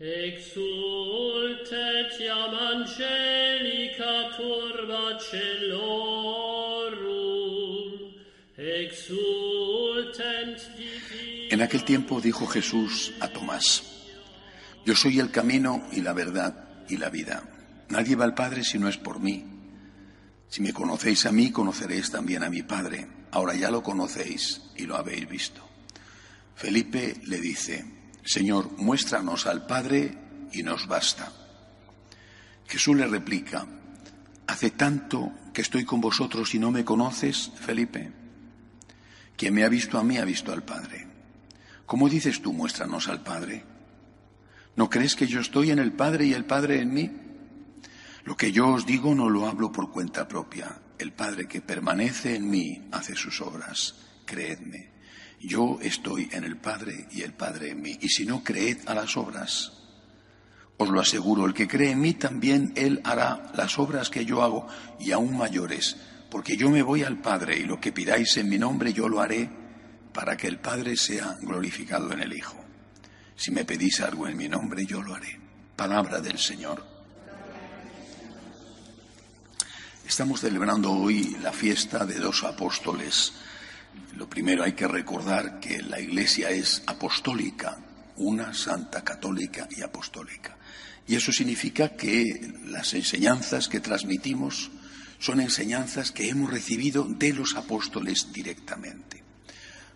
Exultet iam angelica turba celorum. En aquel tiempo dijo Jesús a Tomás, Yo soy el camino y la verdad y la vida. Nadie va al Padre si no es por mí. Si me conocéis a mí, conoceréis también a mi Padre. Ahora ya lo conocéis y lo habéis visto. Felipe le dice, Señor, muéstranos al Padre y nos basta. Jesús le replica, ¿hace tanto que estoy con vosotros y no me conoces, Felipe? Quien me ha visto a mí ha visto al Padre. ¿Cómo dices tú, muéstranos al Padre? ¿No crees que yo estoy en el Padre y el Padre en mí? Lo que yo os digo no lo hablo por cuenta propia. El Padre que permanece en mí hace sus obras. Creedme. Yo estoy en el Padre y el Padre en mí. Y si no, creed a las obras. Os lo aseguro, el que cree en mí también él hará las obras que yo hago y aún mayores, porque yo me voy al Padre y lo que pidáis en mi nombre yo lo haré para que el Padre sea glorificado en el Hijo. Si me pedís algo en mi nombre, yo lo haré. Palabra del Señor. Estamos celebrando hoy la fiesta de dos apóstoles. Lo primero hay que recordar que la Iglesia es apostólica, una santa católica y apostólica. Y eso significa que las enseñanzas que transmitimos son enseñanzas que hemos recibido de los apóstoles directamente.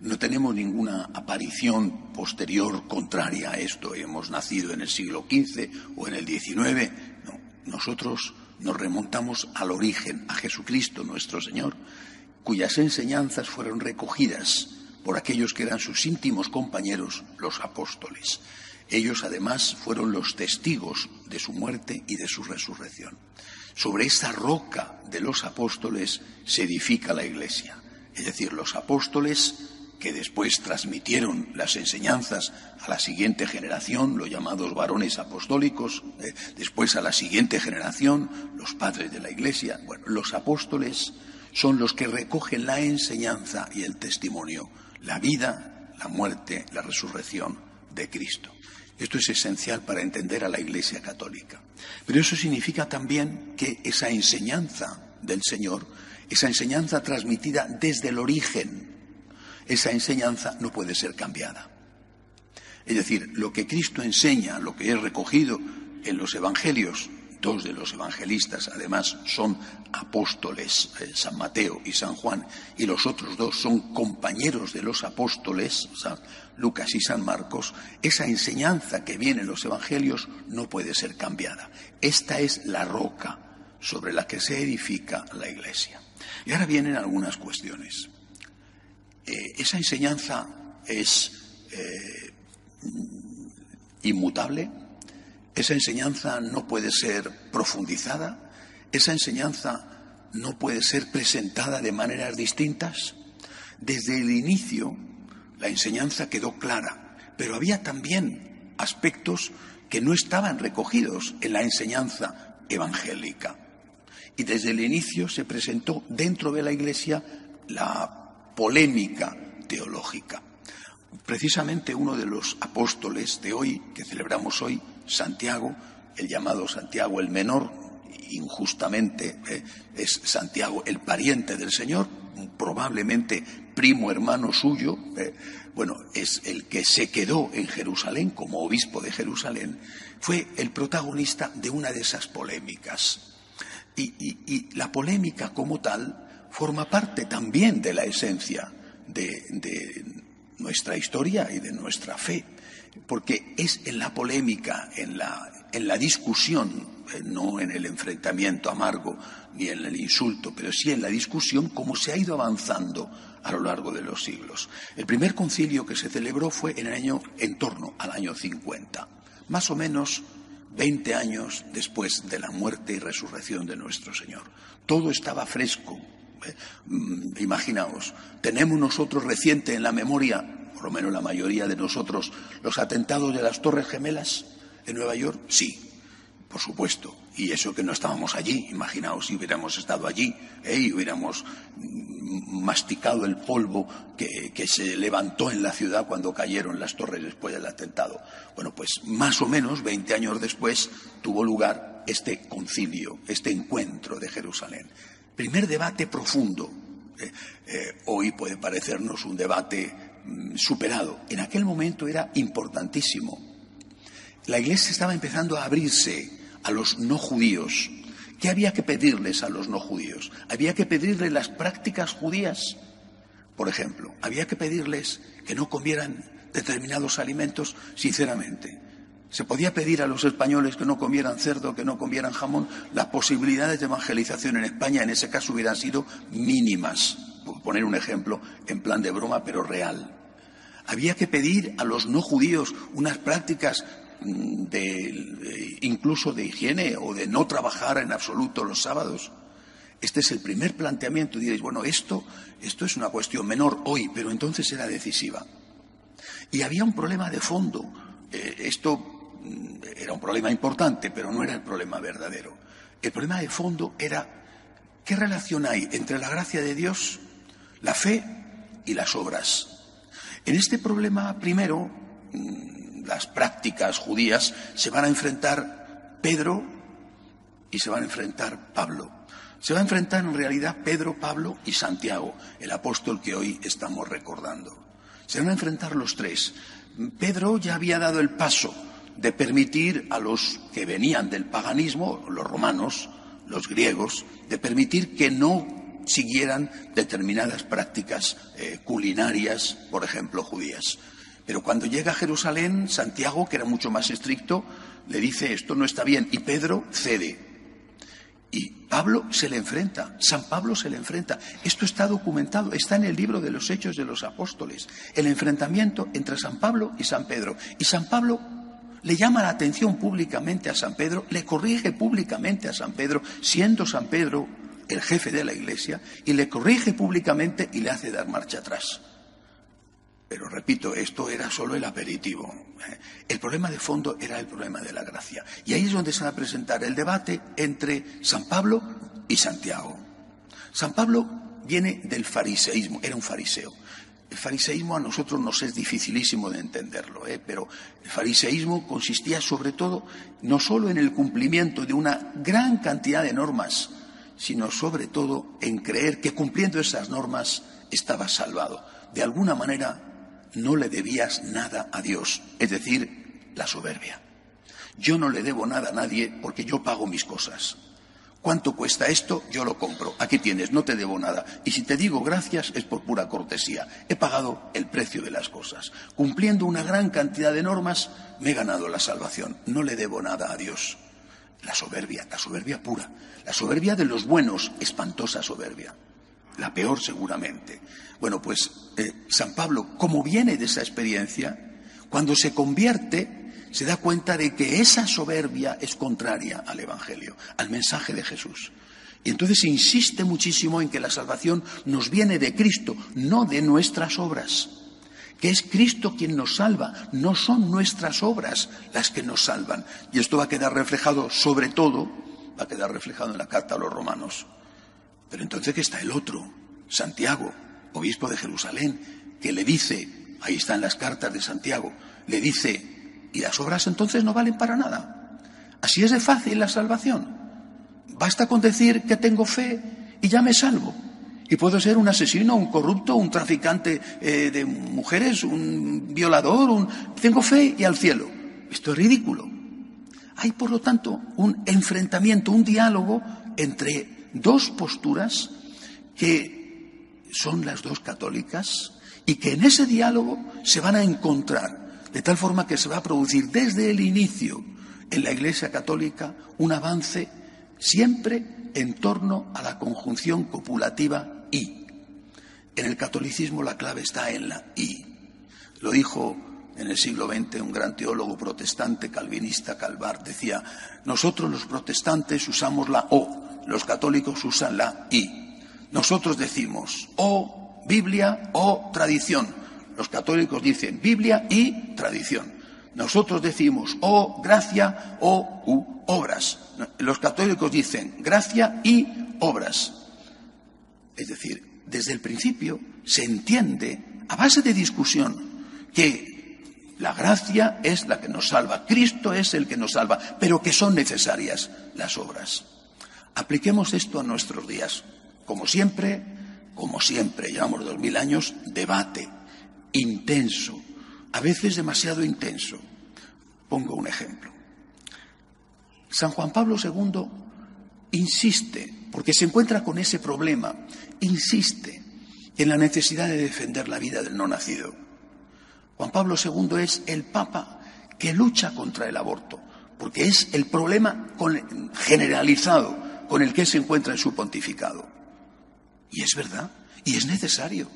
No tenemos ninguna aparición posterior contraria a esto. Hemos nacido en el siglo XV o en el XIX. No, nosotros nos remontamos al origen, a Jesucristo nuestro Señor, cuyas enseñanzas fueron recogidas por aquellos que eran sus íntimos compañeros, los apóstoles. Ellos además fueron los testigos de su muerte y de su resurrección. Sobre esta roca de los apóstoles se edifica la Iglesia. Es decir, los apóstoles que después transmitieron las enseñanzas a la siguiente generación, los llamados varones apostólicos, eh, después a la siguiente generación, los padres de la Iglesia. Bueno, los apóstoles son los que recogen la enseñanza y el testimonio, la vida, la muerte, la resurrección de Cristo. Esto es esencial para entender a la Iglesia católica. Pero eso significa también que esa enseñanza del Señor, esa enseñanza transmitida desde el origen, esa enseñanza no puede ser cambiada. Es decir, lo que Cristo enseña, lo que es recogido en los Evangelios, dos de los evangelistas además son apóstoles, eh, San Mateo y San Juan, y los otros dos son compañeros de los apóstoles, San Lucas y San Marcos, esa enseñanza que viene en los Evangelios no puede ser cambiada. Esta es la roca sobre la que se edifica la Iglesia. Y ahora vienen algunas cuestiones. Eh, esa enseñanza es eh, inmutable, esa enseñanza no puede ser profundizada, esa enseñanza no puede ser presentada de maneras distintas. Desde el inicio la enseñanza quedó clara, pero había también aspectos que no estaban recogidos en la enseñanza evangélica. Y desde el inicio se presentó dentro de la Iglesia la polémica teológica. Precisamente uno de los apóstoles de hoy, que celebramos hoy, Santiago, el llamado Santiago el Menor, injustamente eh, es Santiago el pariente del Señor, probablemente primo hermano suyo, eh, bueno, es el que se quedó en Jerusalén como obispo de Jerusalén, fue el protagonista de una de esas polémicas. y la polémica como tal forma parte también de la esencia de, nuestra historia y de nuestra fe, porque es en la polémica, en la, en la discusión, eh, no en el enfrentamiento amargo ni en el insulto, pero sí en la discusión como se ha ido avanzando a lo largo de los siglos. El primer concilio que se celebró fue en el año en torno al año 50, más o menos 20 años después de la muerte y resurrección de nuestro Señor. Todo estaba fresco, imaginaos, tenemos nosotros reciente en la memoria, por lo menos la mayoría de nosotros, los atentados de las Torres Gemelas en Nueva York, sí. Por supuesto. Y eso que no estábamos allí. Imaginaos si hubiéramos estado allí ¿eh? y hubiéramos mm, masticado el polvo que, que, se levantó en la ciudad cuando cayeron las torres después del atentado. Bueno, pues más o menos 20 años después tuvo lugar este concilio, este encuentro de Jerusalén. Primer debate profundo. Eh, eh, hoy puede parecernos un debate mm, superado. En aquel momento era importantísimo. La Iglesia estaba empezando a abrirse a los no judíos. ¿Qué había que pedirles a los no judíos? Había que pedirles las prácticas judías. Por ejemplo, había que pedirles que no comieran determinados alimentos, sinceramente. Se podía pedir a los españoles que no comieran cerdo, que no comieran jamón. Las posibilidades de evangelización en España en ese caso hubieran sido mínimas. Por poner un ejemplo en plan de broma, pero real. Había que pedir a los no judíos unas prácticas de, incluso de higiene o de no trabajar en absoluto los sábados. Este es el primer planteamiento. Diréis, bueno, esto, esto es una cuestión menor hoy, pero entonces era decisiva. Y había un problema de fondo. Eh, esto mm, era un problema importante, pero no era el problema verdadero. El problema de fondo era qué relación hay entre la gracia de Dios, la fe y las obras. En este problema primero, mm, las prácticas judías, se van a enfrentar Pedro y se van a enfrentar Pablo. Se va a enfrentar en realidad Pedro, Pablo y Santiago, el apóstol que hoy estamos recordando. Se van a enfrentar los tres. Pedro ya había dado el paso de permitir a los que venían del paganismo, los romanos, los griegos, de permitir que no siguieran determinadas prácticas eh, culinarias, por ejemplo, judías. Pero cuando llega a Jerusalén, Santiago, que era mucho más estricto, le dice esto no está bien y Pedro cede. Y Pablo se le enfrenta, San Pablo se le enfrenta. Esto está documentado, está en el libro de los Hechos de los Apóstoles. El enfrentamiento entre San Pablo y San Pedro. Y San Pablo le llama la atención públicamente a San Pedro, le corrige públicamente a San Pedro, siendo San Pedro el jefe de la iglesia, y le corrige públicamente y le hace dar marcha atrás. Pero repito, esto era solo el aperitivo. ¿eh? El problema de fondo era el problema de la gracia. Y ahí es donde se va a presentar el debate entre San Pablo y Santiago. San Pablo viene del fariseísmo, era un fariseo. El fariseísmo a nosotros nos es dificilísimo de entenderlo, ¿eh? pero el fariseísmo consistía sobre todo no solo en el cumplimiento de una gran cantidad de normas, sino sobre todo en creer que cumpliendo esas normas estaba salvado. De alguna manera no le debías nada a Dios, es decir, la soberbia. Yo no le debo nada a nadie porque yo pago mis cosas. ¿Cuánto cuesta esto? Yo lo compro. Aquí tienes, no te debo nada. Y si te digo gracias es por pura cortesía. He pagado el precio de las cosas. Cumpliendo una gran cantidad de normas, me he ganado la salvación. No le debo nada a Dios. La soberbia, la soberbia pura. La soberbia de los buenos, espantosa soberbia la peor seguramente. Bueno, pues eh, San Pablo, como viene de esa experiencia, cuando se convierte, se da cuenta de que esa soberbia es contraria al Evangelio, al mensaje de Jesús. Y entonces insiste muchísimo en que la salvación nos viene de Cristo, no de nuestras obras. Que es Cristo quien nos salva, no son nuestras obras las que nos salvan. Y esto va a quedar reflejado, sobre todo, va a quedar reflejado en la carta a los romanos. Pero entonces que está el otro, Santiago, obispo de Jerusalén, que le dice, ahí están las cartas de Santiago, le dice, ¿y las obras entonces no valen para nada? Así es de fácil la salvación. Basta con decir que tengo fe y ya me salvo. Y puedo ser un asesino, un corrupto, un traficante eh, de mujeres, un violador, un... tengo fe y al cielo. Esto es ridículo. Hay, por lo tanto, un enfrentamiento, un diálogo entre dos posturas que son las dos católicas y que en ese diálogo se van a encontrar, de tal forma que se va a producir desde el inicio en la Iglesia Católica un avance siempre en torno a la conjunción copulativa y. En el catolicismo la clave está en la y. Lo dijo en el siglo XX un gran teólogo protestante calvinista, Calvar, decía, nosotros los protestantes usamos la O, los católicos usan la I. Nosotros decimos o Biblia o tradición. Los católicos dicen Biblia y tradición. Nosotros decimos o gracia o obras. Los católicos dicen gracia y obras. Es decir, desde el principio se entiende, a base de discusión, que la gracia es la que nos salva, Cristo es el que nos salva, pero que son necesarias las obras. Apliquemos esto a nuestros días. Como siempre, como siempre, llevamos dos mil años, debate intenso, a veces demasiado intenso. Pongo un ejemplo. San Juan Pablo II insiste, porque se encuentra con ese problema, insiste en la necesidad de defender la vida del no nacido. Juan Pablo II es el Papa que lucha contra el aborto, porque es el problema generalizado con el que se encuentra en su pontificado. Y es verdad, y es necesario.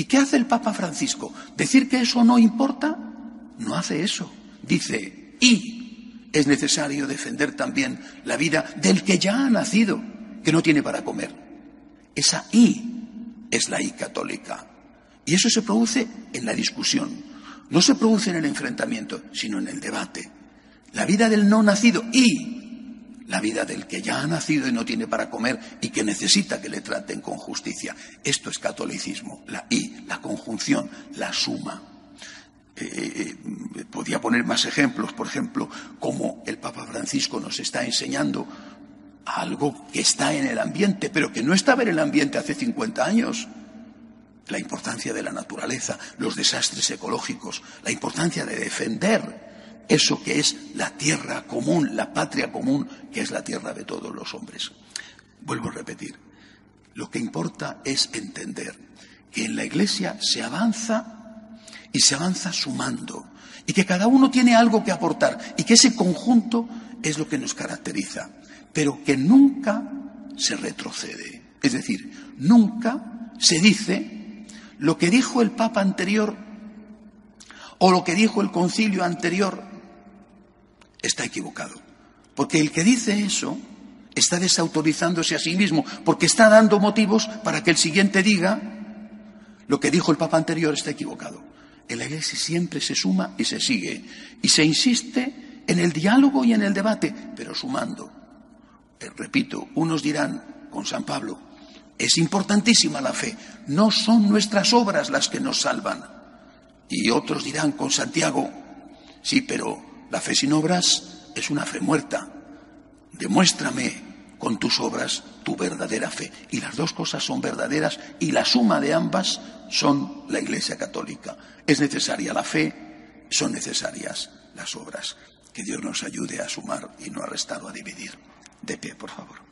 ¿Y qué hace el Papa Francisco? ¿Decir que eso no importa? No hace eso. Dice, y es necesario defender también la vida del que ya ha nacido, que no tiene para comer. Esa y es la I católica. Y eso se produce en la discusión. No se produce en el enfrentamiento, sino en el debate. La vida del no nacido y la vida del que ya ha nacido y no tiene para comer y que necesita que le traten con justicia. Esto es catolicismo, la I, la conjunción, la suma. Eh, eh, podía poner más ejemplos, por ejemplo, como el Papa Francisco nos está enseñando algo que está en el ambiente, pero que no estaba en el ambiente hace 50 años. La importancia de la naturaleza, los desastres ecológicos, la importancia de defender eso que es la tierra común, la patria común, que es la tierra de todos los hombres. Vuelvo a repetir, lo que importa es entender que en la Iglesia se avanza y se avanza sumando, y que cada uno tiene algo que aportar, y que ese conjunto es lo que nos caracteriza, pero que nunca se retrocede. Es decir, nunca se dice lo que dijo el Papa anterior o lo que dijo el concilio anterior está equivocado. Porque el que dice eso está desautorizándose a sí mismo, porque está dando motivos para que el siguiente diga lo que dijo el Papa anterior está equivocado. En la Iglesia siempre se suma y se sigue. Y se insiste en el diálogo y en el debate, pero sumando. Repito, unos dirán con San Pablo, es importantísima la fe, no son nuestras obras las que nos salvan. Y otros dirán con Santiago, sí, pero la fe sin obras es una fe muerta. Demuéstrame con tus obras tu verdadera fe. Y las dos cosas son verdaderas y la suma de ambas son la Iglesia Católica. Es necesaria la fe, son necesarias las obras. Que Dios nos ayude a sumar y no a restar o a dividir. De pie, por favor.